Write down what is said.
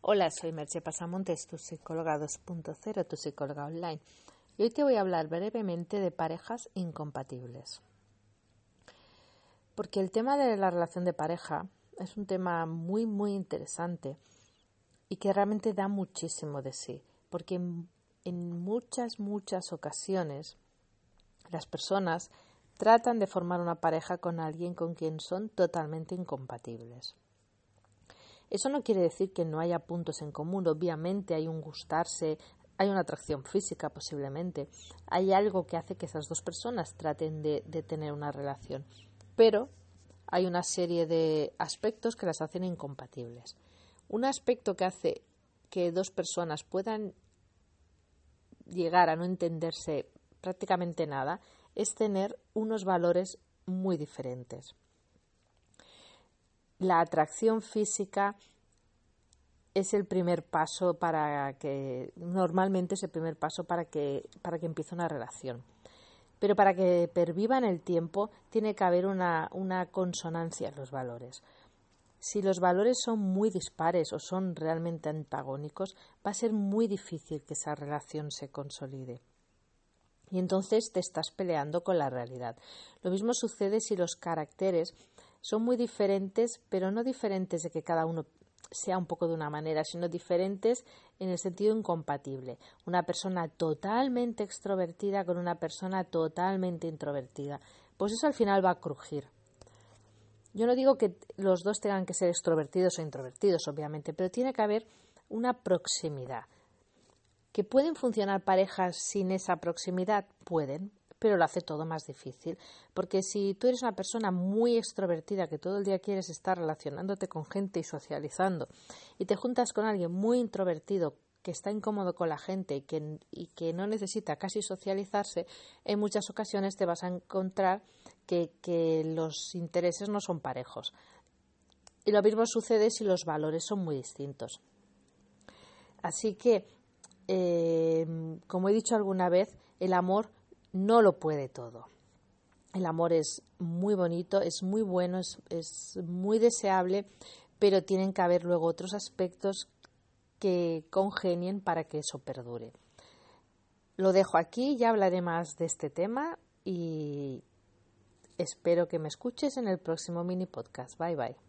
Hola, soy Merche Pasamontes, tu psicóloga 2.0, tu psicóloga online. Y hoy te voy a hablar brevemente de parejas incompatibles. Porque el tema de la relación de pareja es un tema muy, muy interesante y que realmente da muchísimo de sí. Porque en, en muchas, muchas ocasiones las personas tratan de formar una pareja con alguien con quien son totalmente incompatibles. Eso no quiere decir que no haya puntos en común, obviamente hay un gustarse, hay una atracción física posiblemente, hay algo que hace que esas dos personas traten de, tener una relación, pero hay una serie de aspectos que las hacen incompatibles. Un aspecto que hace que dos personas puedan llegar a no entenderse prácticamente nada es tener unos valores muy diferentes. La atracción física es el primer paso para que normalmente es el primer paso para que para que empiece una relación. Pero para que perviva en el tiempo tiene que haber una, una consonancia en los valores. Si los valores son muy dispares o son realmente antagónicos, va a ser muy difícil que esa relación se consolide. Y entonces te estás peleando con la realidad. Lo mismo sucede si los caracteres son muy diferentes, pero no diferentes de que cada uno sea un poco de una manera, sino diferentes en el sentido incompatible. Una persona totalmente extrovertida con una persona totalmente introvertida. Pues eso al final va a crujir. Yo no digo que los dos tengan que ser extrovertidos o introvertidos, obviamente, pero tiene que haber una proximidad. ¿Que pueden funcionar parejas sin esa proximidad? Pueden, pero lo hace todo más difícil. Porque si tú eres una persona muy extrovertida, que todo el día quieres estar relacionándote con gente y socializando, y te juntas con alguien muy introvertido, que está incómodo con la gente y que, y que no necesita casi socializarse, en muchas ocasiones te vas a encontrar que, que los intereses no son parejos. Y lo mismo sucede si los valores son muy distintos. Así que Em, como he dicho alguna vez, el amor no lo puede todo. El amor es muy bonito, es muy bueno, es, es muy deseable, pero tienen que haber luego otros aspectos que congenien para que eso perdure. Lo dejo aquí, ya hablaré más de este tema y espero que me escuches en el próximo mini podcast. Bye bye.